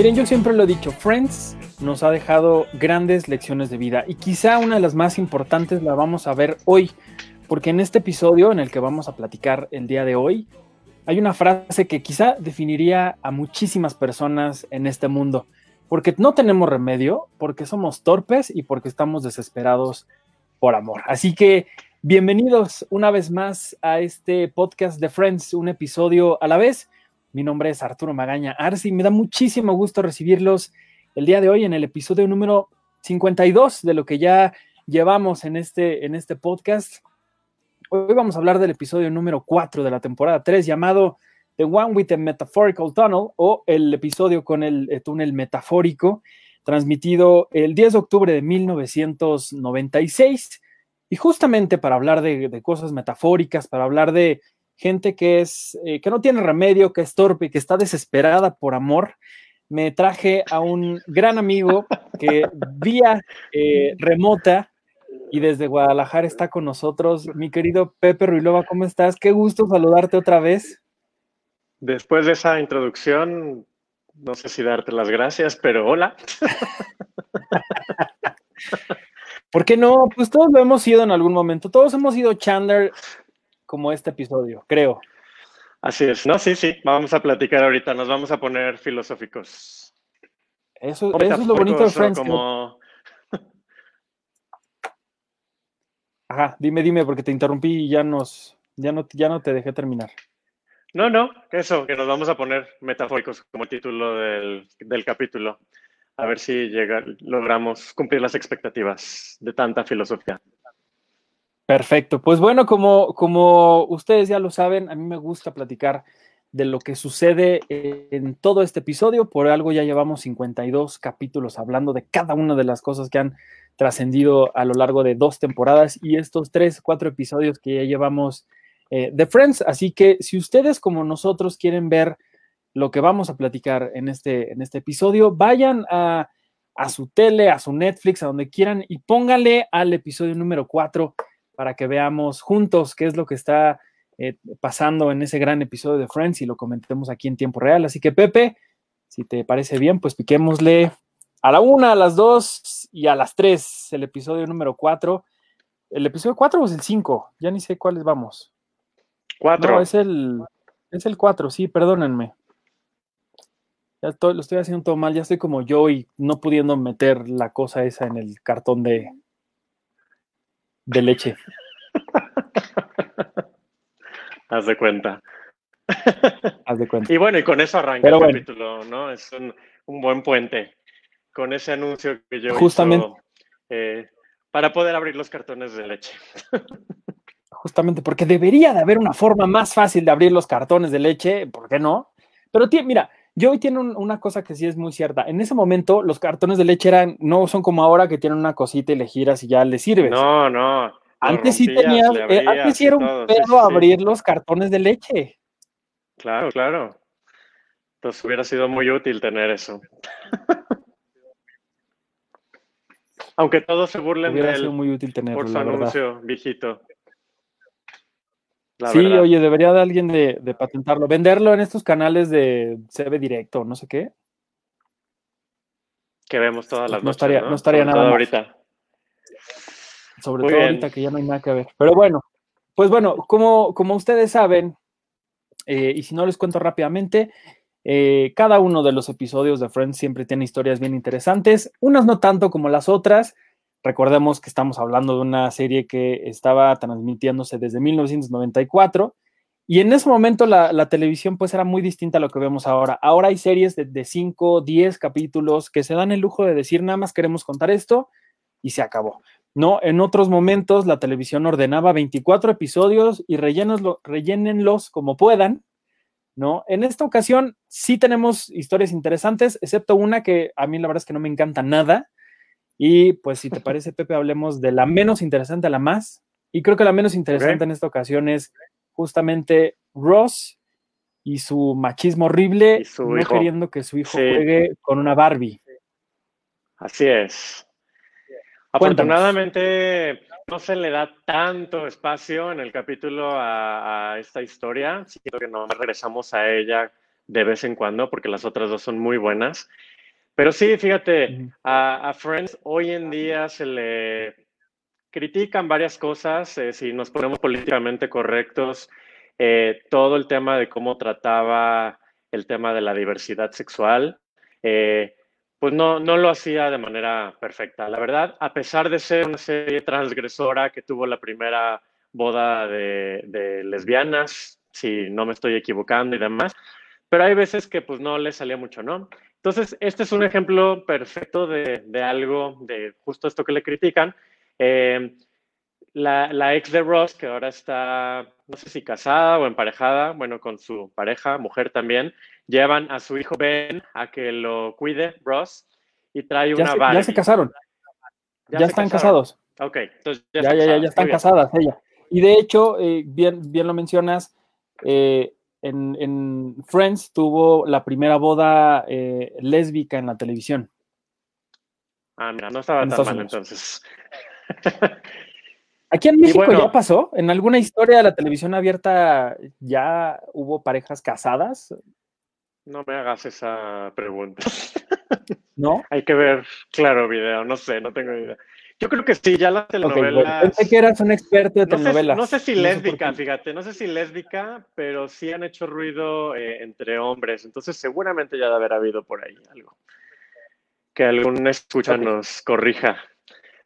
Miren, yo siempre lo he dicho, Friends nos ha dejado grandes lecciones de vida y quizá una de las más importantes la vamos a ver hoy, porque en este episodio en el que vamos a platicar el día de hoy, hay una frase que quizá definiría a muchísimas personas en este mundo, porque no tenemos remedio, porque somos torpes y porque estamos desesperados por amor. Así que bienvenidos una vez más a este podcast de Friends, un episodio a la vez. Mi nombre es Arturo Magaña Arce y me da muchísimo gusto recibirlos el día de hoy en el episodio número 52 de lo que ya llevamos en este, en este podcast. Hoy vamos a hablar del episodio número 4 de la temporada 3 llamado The One with the Metaphorical Tunnel o el episodio con el eh, túnel metafórico, transmitido el 10 de octubre de 1996. Y justamente para hablar de cosas metafóricas, para hablar de gente que es eh, que no tiene remedio, que es torpe y que está desesperada por amor, me traje a un gran amigo que vía eh, remota y desde Guadalajara está con nosotros, mi querido Pepe Ruilova, ¿cómo estás? Qué gusto saludarte otra vez. Después de esa introducción, no sé si darte las gracias, pero hola. ¿Por qué no? Pues todos lo hemos sido en algún momento. Todos hemos sido Chandler como este episodio, creo. Así es, no, sí, sí, vamos a platicar ahorita, nos vamos a poner filosóficos. Eso, eso es lo bonito de Friends. que- Como... Ajá, dime, dime, porque te interrumpí y ya nos, ya no, ya no te dejé terminar. No, no, eso, que nos vamos a poner metafóricos como título del, del capítulo. A ver si llega, logramos cumplir las expectativas de tanta filosofía. Perfecto. Pues bueno, como, como ustedes ya lo saben, a mí me gusta platicar de lo que sucede en todo este episodio. Por algo ya llevamos 52 capítulos hablando de cada una de las cosas que han trascendido a lo largo de dos temporadas y estos tres, cuatro episodios que ya llevamos eh, de Friends. Así que si ustedes como nosotros quieren ver lo que vamos a platicar en este, en este episodio, vayan a, a su tele, a su Netflix, a donde quieran y póngale al episodio número 4 para que veamos juntos qué es lo que está eh, pasando en ese gran episodio de Friends y lo comentemos aquí en tiempo real. Así que Pepe, si te parece bien, pues piquémosle a la una, a las dos y a las tres el episodio número 4. ¿El episodio 4 o es el 5? Ya ni sé cuáles vamos. Cuatro. No, es el, es el 4, sí, perdónenme. Ya estoy- lo estoy haciendo todo mal, ya estoy como yo y no pudiendo meter la cosa esa en el cartón de, de leche. Haz de cuenta. Haz de cuenta. Y bueno, y con eso arranca Pero el bueno. capítulo, ¿no? Es un, un buen puente. Con ese anuncio que yo Justamente. hizo, eh, para poder abrir los cartones de leche. Justamente porque debería de haber una forma más fácil de abrir los cartones de leche, ¿por qué no? Pero mira, yo hoy tiene un- una cosa que sí es muy cierta. En ese momento los cartones de leche eran, no son como ahora que tienen una cosita y le giras y ya le sirves. No, no. antes sí tenías, eh, antes era un sí, pedo sí, abrir los cartones de leche. Claro, claro. Entonces hubiera sido muy útil tener eso. Aunque todos se burlen Hubiera de sido él muy útil tenerlo, por su anuncio viejito. La sí, verdad. oye, debería de alguien de, de patentarlo, venderlo en estos canales de CB Directo, no sé qué. que vemos todas las No noches, estaría- ¿no? no estaría Sobre nada todo ahorita. sobre Muy todo bien. ahorita que ya no hay nada que ver. Pero bueno, pues bueno, como, como ustedes saben, eh, y si no les cuento rápidamente, eh, cada uno de los episodios de Friends siempre tiene historias bien interesantes, unas no tanto como las otras. Recordemos que estamos hablando de una serie que estaba transmitiéndose desde 1994 y en ese momento la, televisión pues era muy distinta a lo que vemos ahora. Ahora hay series de 5, 10 capítulos que se dan el lujo de decir nada más queremos contar esto y se acabó. No, en otros momentos la televisión ordenaba 24 episodios y rellénoslo- rellénenlos como puedan, ¿no? En esta ocasión sí tenemos historias interesantes, excepto una que a mí la verdad es que no me encanta nada. Y pues si te parece, Pepe, hablemos de la menos interesante a la más. Y creo que la menos interesante en esta ocasión es justamente Ross y su machismo horrible, su no hijo. queriendo que su hijo Sí. juegue con una Barbie. Así es. Cuéntanos. Afortunadamente no se le da tanto espacio en el capítulo a, a esta historia. Siento que no regresamos a ella de vez en cuando porque las otras dos son muy buenas. Pero sí, fíjate, a Friends hoy en día se le critican varias cosas. eh, si nos ponemos políticamente correctos, eh, todo el tema de cómo trataba el tema de la diversidad sexual. eh, pues no, no lo hacía de manera perfecta. La verdad, a pesar de ser una serie transgresora que tuvo la primera boda de, de lesbianas, si no me estoy equivocando y demás, pero hay veces que pues no le salía mucho, ¿no? Entonces, este es un ejemplo perfecto de, de algo, de justo esto que le critican. Eh, la, la ex de Ross, que ahora está, no sé si casada o emparejada, bueno, con su pareja, mujer también, llevan a su hijo Ben a que lo cuide, Ross, y trae Ya una se, ya se casaron, ya, se están casaron. casados. Ok, entonces Ya, ya, ya, ya, ya están casadas ella. Y de hecho, eh, bien, bien lo mencionas, eh, en, en Friends tuvo la primera boda eh, lésbica en la televisión. Ah, mira, no estaba En tan mal entonces. Aquí en México bueno. ya pasó, en alguna historia de la televisión abierta ya hubo parejas casadas, No me hagas esa pregunta. ¿no? Hay que ver, claro, video, no sé, no tengo idea. Yo creo que sí, ya las Ok, bueno, telenovelas. pensé que eras un experto de no, sé, telenovelas. no sé si lésbica, fíjate, no sé si lésbica, pero sí han hecho ruido eh, entre hombres. Entonces, seguramente ya debe haber habido por ahí algo. Que algún escucha nos corrija.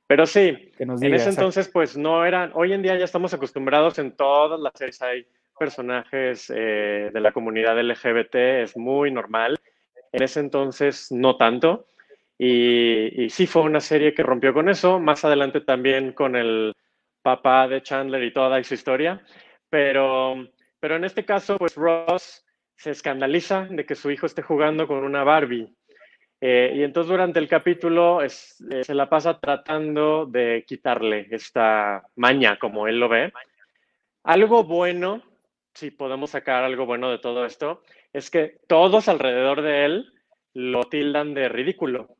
Pero sí, Que nos en ese exacto. entonces, pues no eran. Hoy en día ya estamos acostumbrados en todas las series. Hay personajes eh, de la comunidad LGBT, es muy normal. En ese entonces, no tanto. Y, sí fue una serie que rompió con eso. Más adelante también con el papá de Chandler y toda su historia. Pero, pero en este caso, pues Ross se escandaliza de que su hijo esté jugando con una Barbie. Eh, y entonces durante el capítulo eh, se la pasa tratando de quitarle esta maña, como él lo ve. Algo bueno, si podemos sacar algo bueno de todo esto, es que todos alrededor de él lo tildan de ridículo.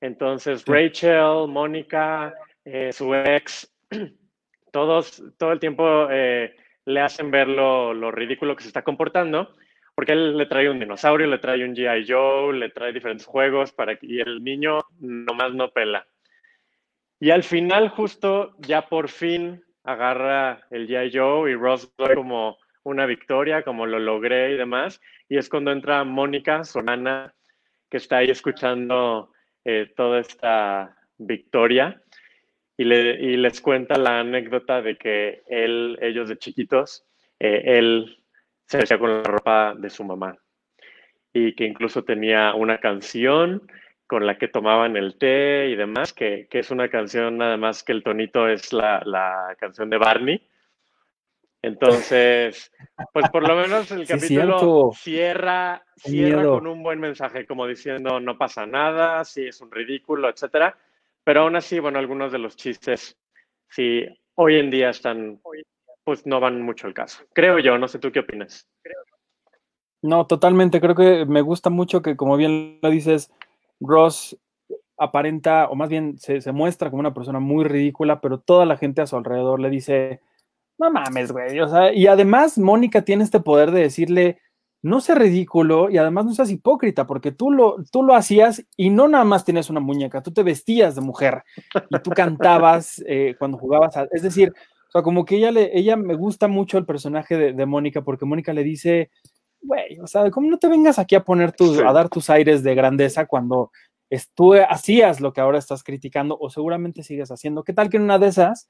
Entonces, Sí. Rachel, Mónica, eh, su ex, todos todo el tiempo eh, le hacen ver lo, lo ridículo que se está comportando, porque él le trae un dinosaurio, le trae un G.I. Joe, le trae diferentes juegos para y el niño nomás no pela. Y al final, justo ya por fin agarra el G.I. Joe y Ross como una victoria, como lo logré y demás. Y es cuando entra Mónica, su hermana, que está ahí escuchando eh, toda esta victoria. Y, le, y les cuenta la anécdota de que él, ellos de chiquitos, eh, él se vestía con la ropa de su mamá. Y que incluso tenía una canción con la que tomaban el té y demás, que, que es una canción nada más que el tonito es la, la canción de Barney. Entonces, pues por lo menos el Sí, capítulo cierto. cierra, cierra miedo. con un buen mensaje, como diciendo no pasa nada, sí es un ridículo, etcétera. Pero aún así, bueno, algunos de los chistes sí hoy en día están, pues no van mucho al caso. Creo yo, no sé tú qué opinas. No, totalmente. Creo que me gusta mucho que, como bien lo dices, Ross aparenta, o más bien se, se muestra como una persona muy ridícula, pero toda la gente a su alrededor le dice, no mames, güey. O sea, y además Mónica tiene este poder de decirle, no seas ridículo y además no seas hipócrita, porque tú lo, tú lo hacías y no nada más tienes una muñeca, tú te vestías de mujer y tú cantabas eh, cuando jugabas. a- es decir, o sea, como que ella, le, ella me gusta mucho el personaje de, de Mónica, porque Mónica le dice, güey, o sea, ¿cómo no te vengas aquí a poner tus, Sí. a dar tus aires de grandeza cuando tú hacías lo que ahora estás criticando o seguramente sigues haciendo? ¿Qué tal que en una de esas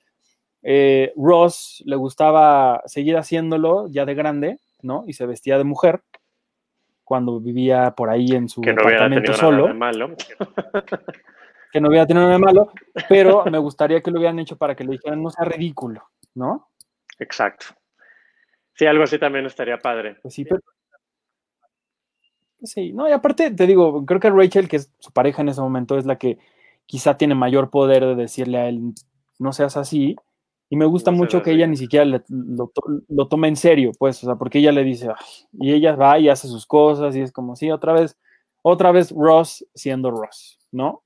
eh, Ross le gustaba seguir haciéndolo ya de grande, ¿no? Y se vestía de mujer cuando vivía por ahí en su Que no apartamento solo, nada de malo. que no hubiera tenido nada de malo, pero me gustaría que lo hubieran hecho para que le dijeran no sea ridículo, ¿no? Exacto. Sí, algo así también estaría padre. Pues sí, pero, Sí, no, y aparte te digo, creo que Rachel, que es su pareja en ese momento, es la que quizá tiene mayor poder de decirle a él, no seas así. Y me gusta No mucho que ella ni siquiera le- lo, lo tome en serio, pues, o sea, porque ella le dice, "Ay", y ella va y hace sus cosas, y es como, sí, otra vez, otra vez Ross siendo Ross, ¿no?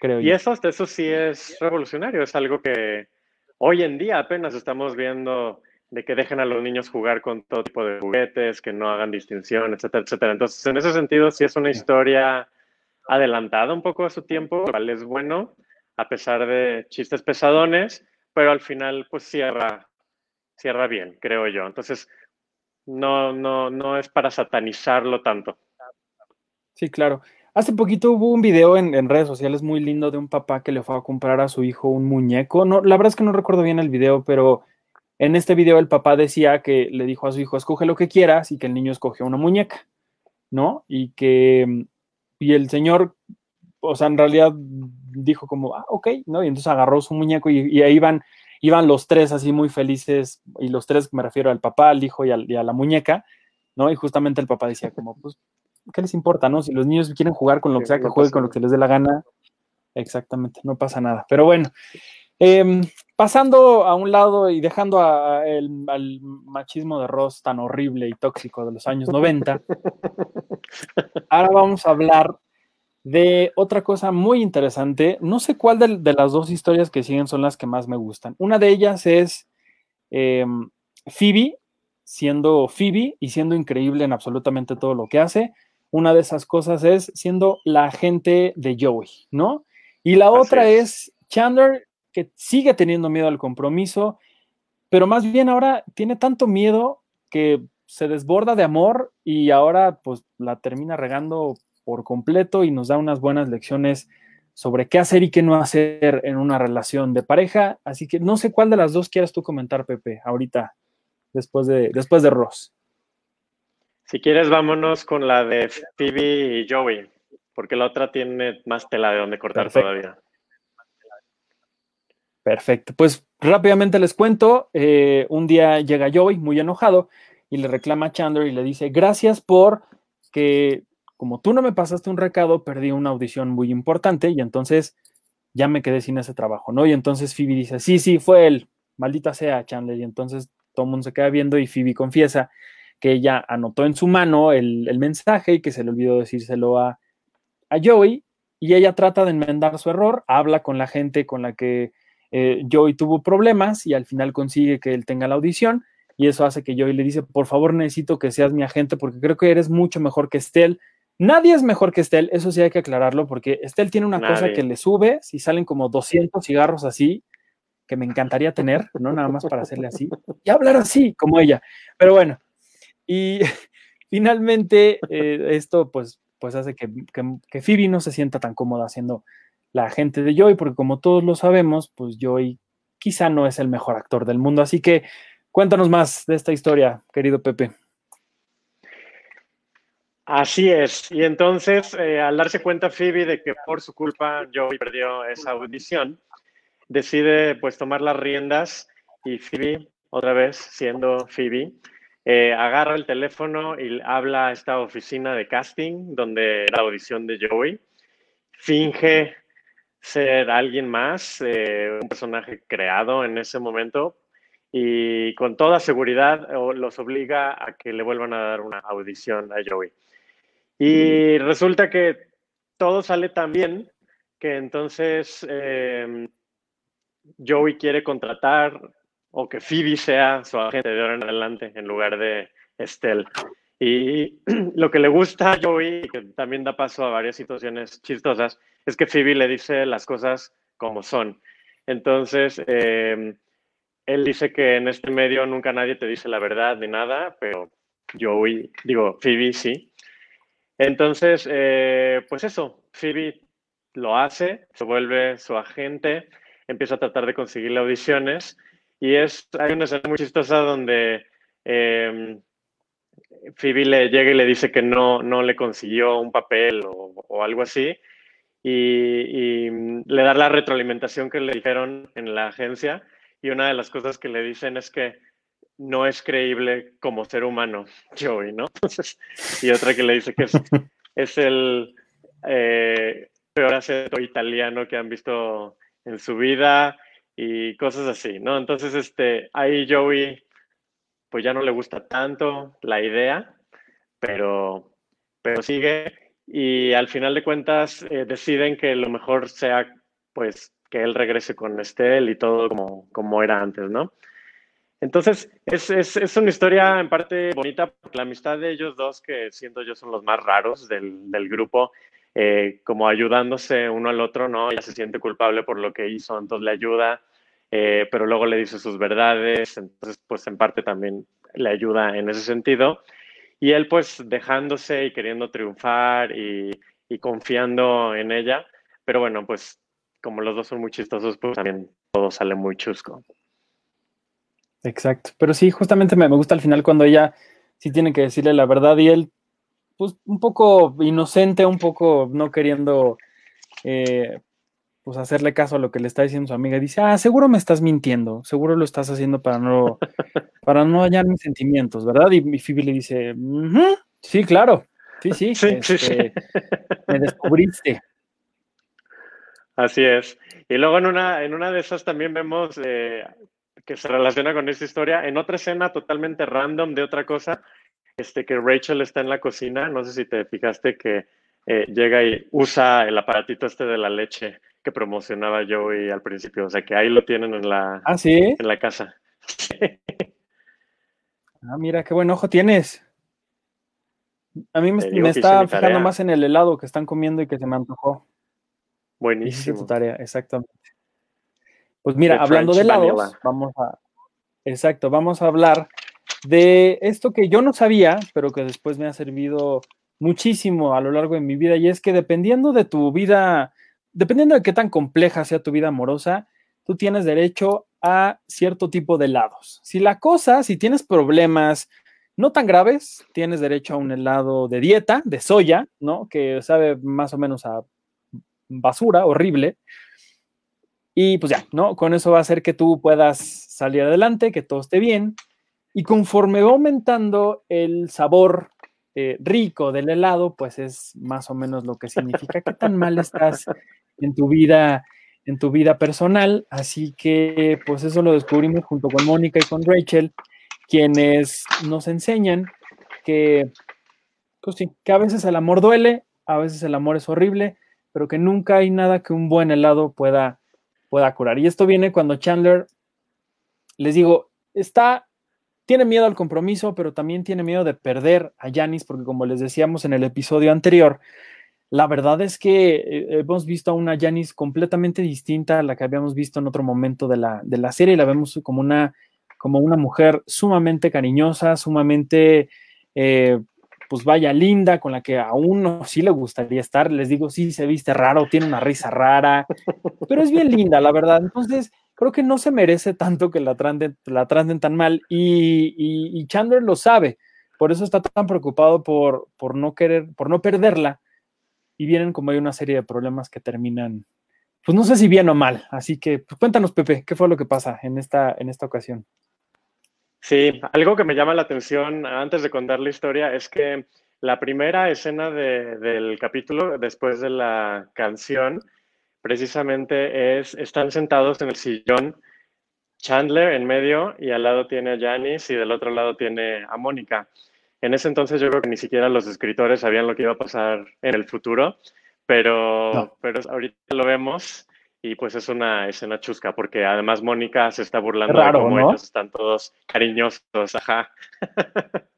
Creo Y yo. eso, eso sí es revolucionario, es algo que hoy en día apenas estamos viendo de que dejen a los niños jugar con todo tipo de juguetes, que no hagan distinción, etcétera, etcétera. Entonces, en ese sentido, sí es una historia adelantada un poco a su tiempo, lo cual es bueno, a pesar de chistes pesadones, pero al final, pues cierra, cierra bien, creo yo. Entonces, no, no, no es para satanizarlo tanto. Sí, claro. Hace poquito hubo un video en, redes sociales muy lindo de un papá que le fue a comprar a su hijo un muñeco. No, la verdad es que no recuerdo bien el video, pero en este video el papá decía que le dijo a su hijo, escoge lo que quieras y que el niño escogió una muñeca, ¿no? Y que, y el señor, o sea, en realidad dijo como, ah, ok, ¿no? Y entonces agarró su muñeco y, y ahí iban, iban los tres así muy felices, y los tres me refiero al papá, al hijo y, al- y a la muñeca, ¿no? Y justamente el papá decía como, pues, ¿qué les importa, no? Si los niños quieren jugar con lo que sea, que jueguen con lo que les dé la gana. Exactamente, no pasa nada. Pero bueno, em, pasando a un lado y dejando a- a el- al machismo de Ross tan horrible y tóxico de los años 90, ahora vamos a hablar de otra cosa muy interesante. No sé cuál de, de las dos historias que siguen son las que más me gustan. Una de ellas es em, Phoebe, siendo Phoebe y siendo increíble en absolutamente todo lo que hace. Una de esas cosas es siendo la agente de Joey, ¿no? Y la Así otra es. es Chandler, que sigue teniendo miedo al compromiso, pero más bien ahora tiene tanto miedo que se desborda de amor y ahora pues la termina regando por completo y nos da unas buenas lecciones sobre qué hacer y qué no hacer en una relación de pareja. Así que no sé cuál de las dos quieras tú comentar, Pepe, ahorita, después de, después de Ross. Si quieres, vámonos con la de Phoebe y Joey, porque la otra tiene más tela de donde cortar Perfecto. todavía. Perfecto. Pues rápidamente les cuento. eh, un día llega Joey muy enojado y le reclama a Chandler y le dice, gracias por que como tú no me pasaste un recado, perdí una audición muy importante y entonces ya me quedé sin ese trabajo, ¿no? Y entonces Phoebe dice, sí, sí, fue él, maldita sea Chandler. Y entonces todo el mundo se queda viendo y Phoebe confiesa que ella anotó en su mano el, el mensaje y que se le olvidó decírselo a, a Joey y ella trata de enmendar su error, habla con la gente con la que eh, Joey tuvo problemas y al final consigue que él tenga la audición y eso hace que Joey le dice, por favor necesito que seas mi agente porque creo que eres mucho mejor que Estelle. Nadie es mejor que Estelle, eso sí hay que aclararlo porque Estelle tiene una cosa que le sube, si salen como 200 cigarros así, que me encantaría tener, no nada más para hacerle así y hablar así como ella. Pero bueno, y finalmente eh, esto pues, pues hace que, que, que Phoebe no se sienta tan cómoda siendo la agente de Joey, porque como todos lo sabemos, pues Joey quizá no es el mejor actor del mundo. Así que cuéntanos más de esta historia, querido Pepe. Así es. Y entonces, eh, al darse cuenta Phoebe de que por su culpa Joey perdió esa audición, decide pues tomar las riendas y Phoebe, otra vez siendo Phoebe, eh, agarra el teléfono y habla a esta oficina de casting donde la audición de Joey, finge ser alguien más, eh, un personaje creado en ese momento y con toda seguridad los obliga a que le vuelvan a dar una audición a Joey. Y resulta que todo sale tan bien que entonces eh, Joey quiere contratar o que Phoebe sea su agente de ahora en adelante en lugar de Estelle. Y lo que le gusta a Joey, que también da paso a varias situaciones chistosas, es que Phoebe le dice las cosas como son. Entonces, eh, él dice que en este medio nunca nadie te dice la verdad ni nada, pero Joey, digo, Phoebe sí. Entonces, eh, pues eso, Phoebe lo hace, se vuelve su agente, empieza a tratar de conseguirle audiciones y es, hay una escena muy chistosa donde eh, Phoebe le llega y le dice que no, no le consiguió un papel o, o algo así y, y, le da la retroalimentación que le dijeron en la agencia y una de las cosas que le dicen es que no es creíble como ser humano, Joey, ¿no? y otra que le dice que es, el eh, peor acento italiano que han visto en su vida y cosas así, ¿no? Entonces, este, ahí Joey, pues ya no le gusta tanto la idea, pero, pero sigue y al final de cuentas eh, deciden que lo mejor sea, pues, que él regrese con Estelle y todo como, como era antes, ¿no? Entonces, es, es, es, una historia en parte bonita porque la amistad de ellos dos, que siento yo son los más raros del, del grupo, eh, como ayudándose uno al otro, ¿no? Ella se siente culpable por lo que hizo, entonces le ayuda, eh, pero luego le dice sus verdades, entonces pues en parte también le ayuda en ese sentido. Y él pues dejándose y queriendo triunfar y, y confiando en ella, pero bueno, pues como los dos son muy chistosos, pues también todo sale muy chusco. Exacto, pero sí, justamente me, me gusta al final cuando ella sí tiene que decirle la verdad y él pues un poco inocente, un poco no queriendo eh, pues hacerle caso a lo que le está diciendo su amiga, dice, ah, seguro me estás mintiendo, seguro lo estás haciendo para no, para no hallar mis sentimientos, ¿verdad? Y, y Phoebe le dice, sí, claro, sí, sí, sí, este, sí, sí. me descubriste. Así es. Y luego en una, en una de esas también vemos eh, que se relaciona con esta historia, en otra escena totalmente random de otra cosa, este, que Rachel está en la cocina, no sé si te fijaste que eh, llega y usa el aparatito este de la leche que promocionaba Joey al principio, o sea que ahí lo tienen en la, ¿Ah, sí? en la casa. ah, mira, qué buen ojo tienes. A mí me, me está fijando más en el helado que están comiendo y que se me antojó. Buenísimo. tu tarea, exactamente. Pues mira, The hablando de helados, vanilla. vamos a. Exacto, vamos a hablar de esto que yo no sabía, pero que después me ha servido muchísimo a lo largo de mi vida, y es que dependiendo de tu vida, dependiendo de qué tan compleja sea tu vida amorosa, tú tienes derecho a cierto tipo de helados. Si la cosa, si tienes problemas no tan graves, tienes derecho a un helado de dieta, de soya, ¿no? Que sabe más o menos a basura, horrible. Y pues ya, ¿no? Con eso va a hacer que tú puedas salir adelante, que todo esté bien. Y conforme va aumentando el sabor eh, rico del helado, pues es más o menos lo que significa qué tan mal estás en tu vida, en tu vida personal. Así que, pues eso lo descubrimos junto con Mónica y con Rachel, quienes nos enseñan que, pues sí, que a veces el amor duele, a veces el amor es horrible, pero que nunca hay nada que un buen helado pueda, pueda curar. Y esto viene cuando Chandler, les digo, está tiene miedo al compromiso, pero también tiene miedo de perder a Yanis, porque como les decíamos en el episodio anterior, la verdad es que eh, hemos visto a una Yanis completamente distinta a la que habíamos visto en otro momento de la, de la serie, la vemos como una, como una mujer sumamente cariñosa, sumamente, eh, pues vaya, linda, con la que a uno sí le gustaría estar. Les digo, sí, se viste raro, tiene una risa rara, pero es bien linda, la verdad. Entonces, creo que no se merece tanto que la traten, la tan mal y, y, y, Chandler lo sabe, por eso está tan preocupado por, por no querer, por no perderla y vienen como hay una serie de problemas que terminan, pues no sé si bien o mal, así que pues cuéntanos Pepe, ¿qué fue lo que pasa en esta, en esta ocasión? Sí, algo que me llama la atención antes de contar la historia es que la primera escena de, del capítulo, después de la canción, precisamente es, están sentados en el sillón Chandler en medio y al lado tiene a Janice y del otro lado tiene a Mónica. En ese entonces yo creo que ni siquiera los escritores sabían lo que iba a pasar en el futuro, pero, no. pero ahorita lo vemos y pues es una escena chusca porque además Mónica se está burlando Raro, de cómo ¿no? ellos están todos cariñosos, ajá.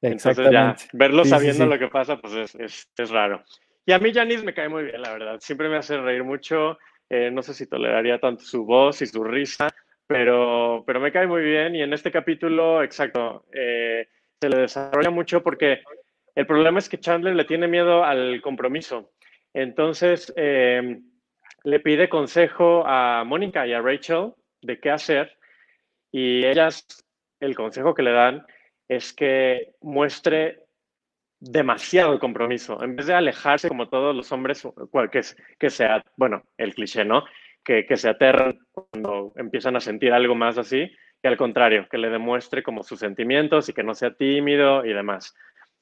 Entonces ya verlos Sí, sí, sabiendo sí. lo que pasa pues es, es, es raro. Y a mí Janice me cae muy bien, la verdad. Siempre me hace reír mucho. Eh, no sé si toleraría tanto su voz y su risa, pero, pero me cae muy bien. Y en este capítulo, exacto, eh, se le desarrolla mucho porque el problema es que Chandler le tiene miedo al compromiso. Entonces, eh, le pide consejo a Mónica y a Rachel de qué hacer. Y ellas, el consejo que le dan es que muestre demasiado compromiso. En vez de alejarse como todos los hombres, que, que sea, bueno, el cliché, ¿no? Que, que se aterran cuando empiezan a sentir algo más así, que al contrario, que le demuestre como sus sentimientos y que no sea tímido y demás.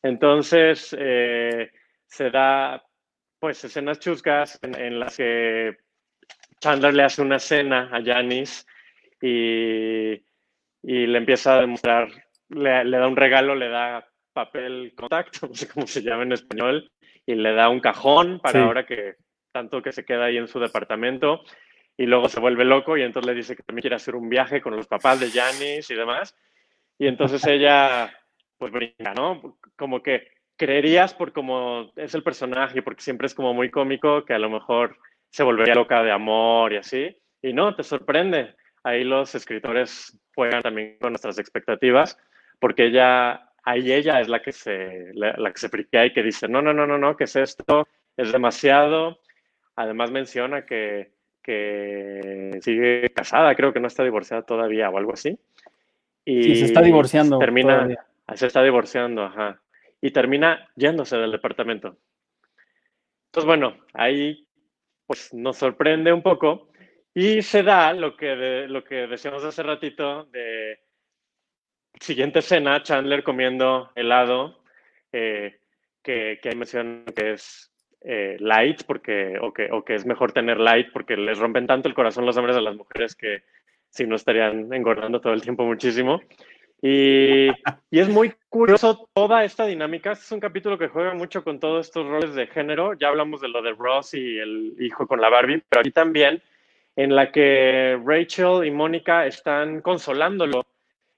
Entonces, eh, se da pues escenas chuscas en, en, las que Chandler le hace una cena a Janice y, y le empieza a demostrar, le, le, da un regalo, le da papel contacto, no sé cómo se llama en español, y le da un cajón para sí. ahora que tanto que se queda ahí en su departamento y luego se vuelve loco y entonces le dice que también quiere hacer un viaje con los papás de Janice y demás. Y entonces ella pues brinca, ¿no? Como que creerías por cómo es el personaje, porque siempre es como muy cómico, que a lo mejor se volvería loca de amor y así. Y no, te sorprende. Ahí los escritores juegan también con nuestras expectativas, porque ella, ahí ella es la que se, la, la que se friquea y que dice, no, no, no, no, no, ¿qué es esto? Es demasiado. Además menciona que, que sigue casada, creo que no está divorciada todavía o algo así. Y sí, se está divorciando. Termina, todavía. se está divorciando, ajá y termina yéndose del departamento. Entonces, bueno, ahí pues nos sorprende un poco y se da lo que, de, lo que decíamos hace ratito de siguiente escena, Chandler comiendo helado, eh, que, que hay mención que es eh, light, porque, o, que, o que es mejor tener light porque les rompen tanto el corazón los hombres a las mujeres que si no estarían engordando todo el tiempo muchísimo. Y, y, es muy curioso toda esta dinámica. Este es un capítulo que juega mucho con todos estos roles de género. Ya hablamos de lo de Ross y el hijo con la Barbie, pero aquí también en la que Rachel y Mónica están consolándolo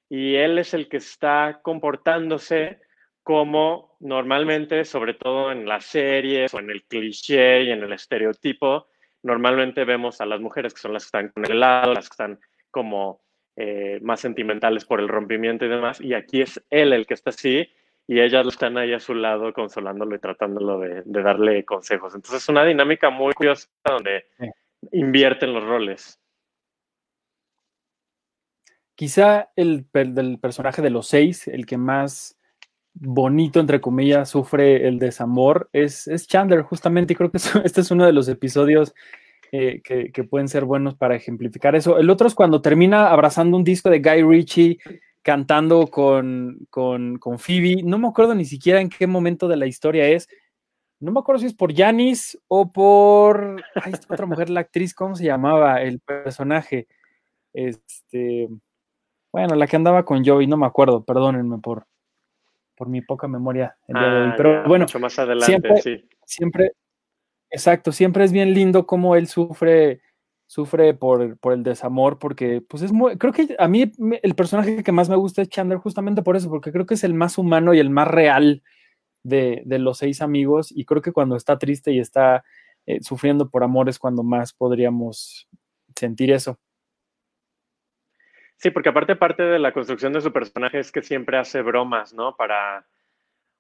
y él es el que está comportándose como normalmente, sobre todo en las series o en el cliché y en el estereotipo, normalmente vemos a las mujeres que son las que están con el lado, las que están como eh, más sentimentales por el rompimiento y demás, y aquí es él el que está así, y ellas están ahí a su lado consolándolo y tratándolo de, de darle consejos. Entonces es una dinámica muy curiosa donde invierten los roles. Quizá el, el del personaje de los seis, el que más bonito, entre comillas, sufre el desamor, es, es Chandler, justamente, y creo que este es uno de los episodios que, que, pueden ser buenos para ejemplificar eso. El otro es cuando termina abrazando un disco de Guy Ritchie cantando con, con, con Phoebe. No me acuerdo ni siquiera en qué momento de la historia es. No me acuerdo si es por Janis o por. Ay, esta otra mujer, la actriz, ¿cómo se llamaba? El personaje. Este. Bueno, la que andaba con Joey, no me acuerdo, perdónenme por, por mi poca memoria el día de hoy. Pero ya, bueno, mucho más adelante, siempre, sí. siempre, Exacto, siempre es bien lindo cómo él sufre, sufre por, por, el desamor, porque pues es muy, creo que a mí el personaje que más me gusta es Chandler justamente por eso, porque creo que es el más humano y el más real de, de los seis amigos, y creo que cuando está triste y está eh, sufriendo por amor es cuando más podríamos sentir eso. Sí, porque aparte parte de la construcción de su personaje es que siempre hace bromas, ¿no? Para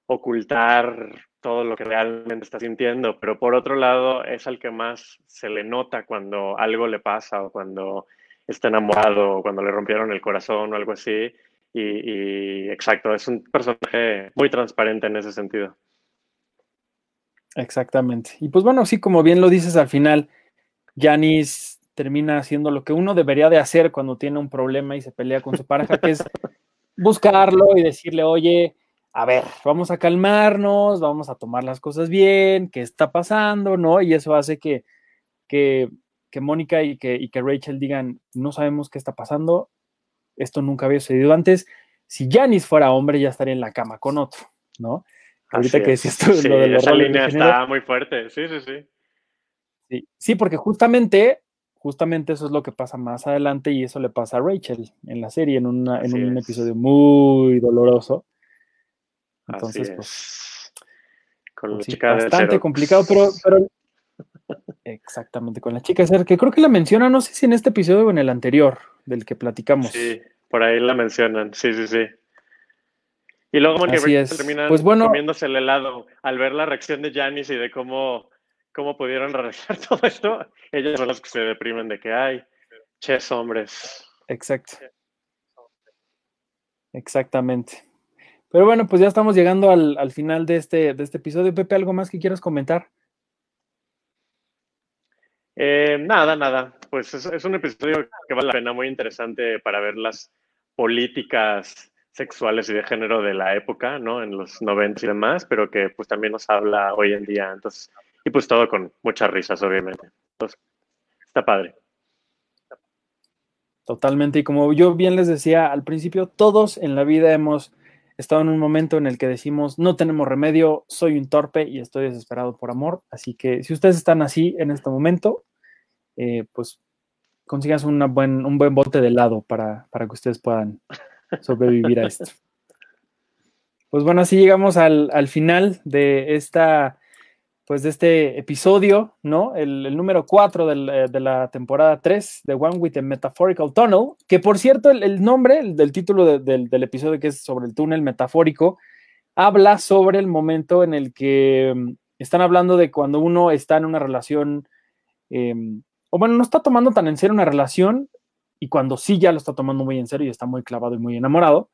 ocultar todo lo que realmente está sintiendo, pero por otro lado es al que más se le nota cuando algo le pasa o cuando está enamorado o cuando le rompieron el corazón o algo así. Y, y exacto, es un personaje muy transparente en ese sentido. Exactamente. Y pues bueno, sí, como bien lo dices al final, Janis termina haciendo lo que uno debería de hacer cuando tiene un problema y se pelea con su pareja, que es buscarlo y decirle, oye, a ver, vamos a calmarnos, vamos a tomar las cosas bien, qué está pasando, ¿no? Y eso hace que, que, que Mónica y que, y que Rachel digan, no sabemos qué está pasando, esto nunca había sucedido antes. Si Janis fuera hombre, ya estaría en la cama con otro, ¿no? Ahorita Así que decías tú sí, lo de los esa línea está muy fuerte, sí, sí, sí. Sí, sí, porque justamente, justamente eso es lo que pasa más adelante y eso le pasa a Rachel en la serie, en, una, en un episodio muy doloroso entonces, pues. Con pues sí, bastante complicado, pero, pero. Exactamente, con la chica de cero, que creo que la menciona, no sé si en este episodio o en el anterior, del que platicamos. Sí, por ahí la mencionan, sí, sí, sí. Y luego Mónica terminan pues bueno, comiéndose el helado al ver la reacción de Janice y de cómo, cómo pudieron realizar todo esto. Ellas son las que se deprimen de que hay ches hombres. Exacto. Exactamente. Pero bueno, pues ya estamos llegando al, al final de este, de este episodio. Pepe, ¿algo más que quieras comentar? Eh, nada, nada. Pues es, es, un episodio que vale la pena, muy interesante para ver las políticas sexuales y de género de la época, ¿no? En los 90 y demás, pero que pues también nos habla hoy en día. Entonces, y pues todo con muchas risas, obviamente. Entonces, está padre. Totalmente. Y como yo bien les decía al principio, todos en la vida hemos estado en un momento en el que decimos, no tenemos remedio, soy un torpe y estoy desesperado por amor. Así que si ustedes están así en este momento, eh, pues consigas una buen, un buen bote de helado para, para que ustedes puedan sobrevivir a esto. Pues bueno, así llegamos al, al final de esta pues de este episodio, ¿no? El, número 4 eh, de la temporada 3 de One with a Metaphorical Tunnel, que por cierto el, nombre del título del, episodio que es sobre el túnel metafórico, habla sobre el momento en el que mm, están hablando de cuando uno está en una relación, em, o bueno, no está tomando tan en serio una relación y cuando sí ya lo está tomando muy en serio y está muy clavado y muy enamorado.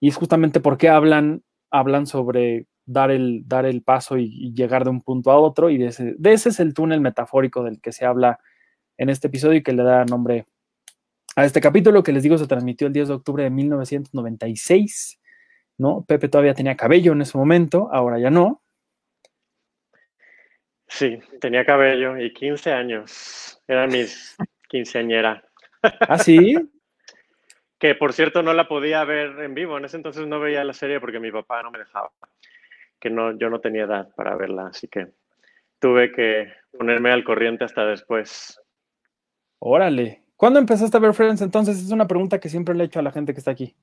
Y es justamente porque hablan, hablan sobre dar el, dar el paso y, llegar de un punto a otro. Y de ese, de ese es el túnel metafórico del que se habla en este episodio y que le da nombre a este capítulo que les digo se transmitió el 10 de octubre de 1996. ¿no? Pepe todavía tenía cabello en ese momento, ahora ya no. Sí, tenía cabello y 15 años. Era mis quinceañera. ¿Ah, sí? que por cierto no la podía ver en vivo. En ese entonces no veía la serie porque mi papá no me dejaba que no, yo no tenía edad para verla, así que tuve que ponerme al corriente hasta después. Órale. ¿Cuándo empezaste a ver Friends entonces? Es una pregunta que siempre le he hecho a la gente que está aquí.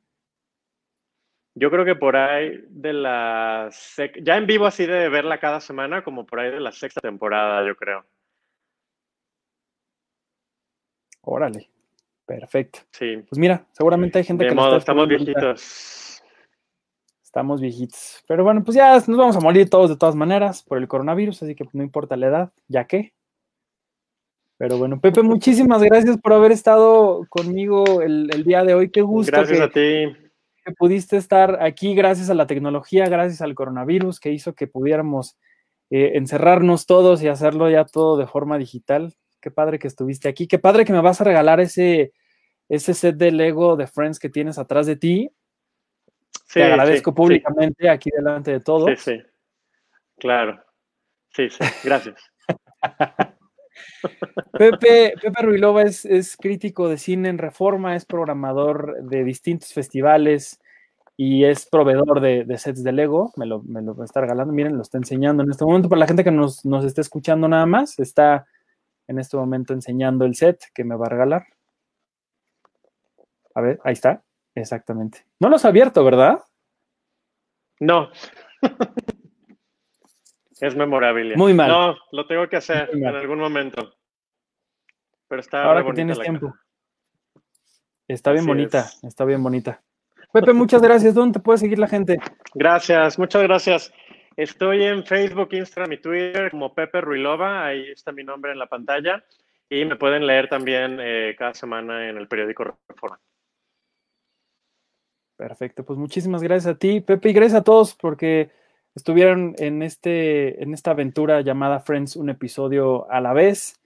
Yo creo que por ahí de la... Ya en vivo así de verla cada semana, como por ahí de la sexta temporada, yo creo. Órale. Perfecto. Sí. Pues mira, seguramente hay gente que... Modo, estamos viejitos. Estamos viejitos. Pero bueno, pues ya nos vamos a morir todos de todas maneras por el coronavirus, así que no importa la edad, ya que. Pero bueno, Pepe, muchísimas gracias por haber estado conmigo el, día de hoy. Qué gusto. Gracias a ti. Que pudiste estar aquí gracias a la tecnología, gracias al coronavirus que hizo que pudiéramos eh, encerrarnos todos y hacerlo ya todo de forma digital. Qué padre que estuviste aquí. Qué padre que me vas a regalar ese, ese set de Lego de Friends que tienes atrás de ti. Te agradezco públicamente aquí delante de todos. Sí, sí. Claro. Sí, sí. Gracias. Pepe, Pepe Ruilova es, crítico de cine en Reforma, es programador de distintos festivales y es proveedor de, sets de Lego. Me lo, me lo, está regalando. Miren, lo está enseñando en este momento. Para la gente que nos, nos está escuchando nada más, está en este momento enseñando el set que me va a regalar. A ver, ahí está. Exactamente. No lo has abierto, ¿verdad? No. es memorable. Muy mal. No, lo tengo que hacer en algún momento. Pero está Ahora que tienes tiempo. Está bien bonita, está bien bonita. Pepe, muchas gracias. ¿Dónde te puede seguir la gente? Gracias, muchas gracias. Estoy en Facebook, Instagram y Twitter como Pepe Ruilova. Ahí está mi nombre en la pantalla. Y me pueden leer también eh, cada semana en el periódico Reforma. Perfecto, pues muchísimas gracias a ti, Pepe, y gracias a todos porque estuvieron en, este, en esta aventura llamada Friends, un episodio a la vez.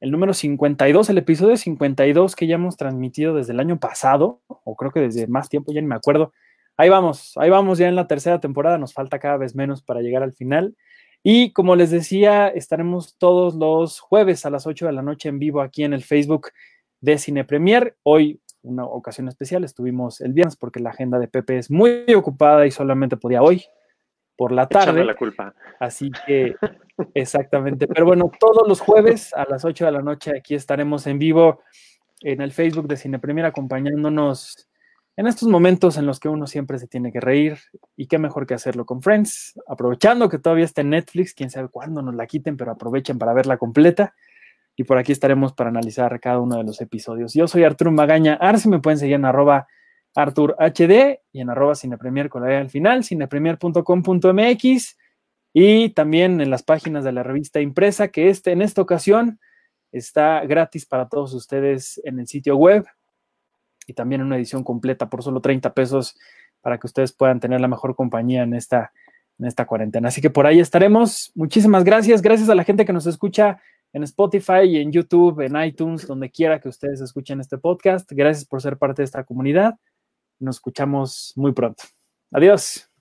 El número 52, el episodio 52 que ya hemos transmitido desde el año pasado, o creo que desde más tiempo, ya ni me acuerdo. Ahí vamos, ahí vamos ya en la tercera temporada, nos falta cada vez menos para llegar al final. Y como les decía, estaremos todos los jueves a las 8 de la noche en vivo aquí en el Facebook de Cine Premier. Hoy una ocasión especial. Estuvimos el viernes porque la agenda de Pepe es muy ocupada y solamente podía hoy por la tarde. la culpa. Así que, exactamente. Pero bueno, todos los jueves a las 8 de la noche aquí estaremos en vivo en el Facebook de Cine Premier acompañándonos en estos momentos en los que uno siempre se tiene que reír y qué mejor que hacerlo con Friends, aprovechando que todavía está en Netflix, quién sabe cuándo nos la quiten, pero aprovechen para verla completa y por aquí estaremos para analizar cada uno de los episodios. Yo soy Arturo Magaña Arce, me pueden seguir en arroba ArturHD y en arroba cinepremier con la al final, cinepremier.com.mx y también en las páginas de la revista impresa que este, en esta ocasión está gratis para todos ustedes en el sitio web y también en una edición completa por solo 30 pesos para que ustedes puedan tener la mejor compañía en esta, en esta cuarentena. Así que por ahí estaremos. Muchísimas gracias. Gracias a la gente que nos escucha en Spotify y en YouTube, en iTunes, donde quiera que ustedes escuchen este podcast. Gracias por ser parte de esta comunidad Nos escuchamos muy pronto. Adiós.